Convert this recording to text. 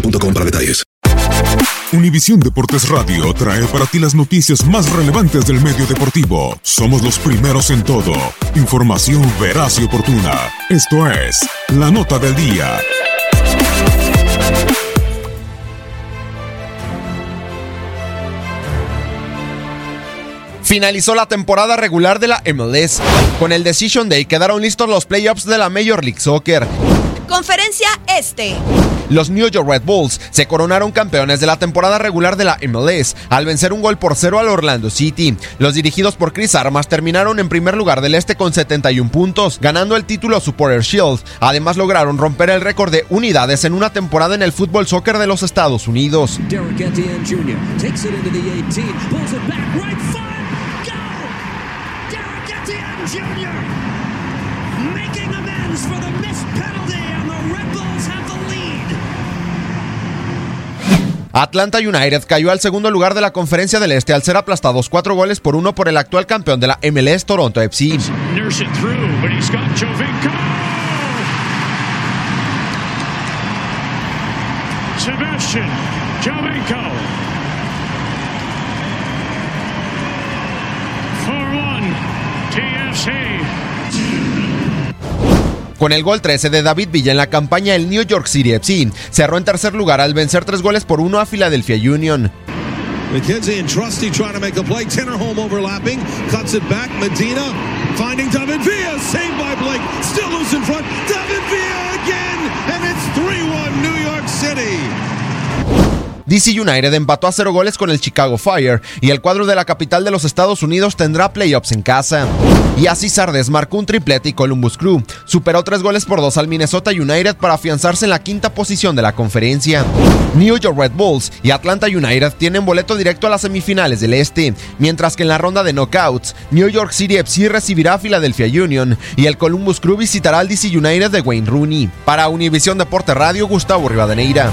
boostmobile.com para detalles. Univisión Deportes Radio trae para ti las noticias más relevantes del medio deportivo. Somos los primeros en todo. Información veraz y oportuna. Esto es La Nota del Día. Finalizó la temporada regular de la MLS. Con el Decision Day quedaron listos los playoffs de la Major League Soccer. Conferencia Este. Los New York Red Bulls se coronaron campeones de la temporada regular de la MLS al vencer un gol por cero al Orlando City. Los dirigidos por Chris Armas terminaron en primer lugar del este con 71 puntos, ganando el título Supporter Shield. Además lograron romper el récord de unidades en una temporada en el fútbol soccer de los Estados Unidos. Derek Etienne Jr. takes it into the 18, pulls it back, right foot, go! Derek Etienne Jr. making amends for the missed penalty, Atlanta United cayó al segundo lugar de la conferencia del Este al ser aplastados cuatro goles por uno por el actual campeón de la MLS Toronto FC. Nurse it through, but he's got Jovinko. Sebastian Jovinko. 4-1 TFC. Con el gol 13 de David Villa en la campaña, el New York City FC cerró en tercer lugar al vencer tres goles por uno a Philadelphia Union. McKenzie and Trusty trying to make a play. Tinnerholm overlapping. Cuts it back. Medina finding David Villa. Saved by Blake. Still loose in front. David Villa again. And it's 3-1 New York City. DC United empató a cero goles con el Chicago Fire y el cuadro de la capital de los Estados Unidos tendrá playoffs en casa. Y así Sardes marcó un triplete y Columbus Crew superó tres goles por dos al Minnesota United para afianzarse en la quinta posición de la conferencia. New York Red Bulls y Atlanta United tienen boleto directo a las semifinales del Este, mientras que en la ronda de knockouts, New York City FC recibirá a Philadelphia Union y el Columbus Crew visitará al DC United de Wayne Rooney. Para Univisión Deporte Radio, Gustavo Rivadeneira.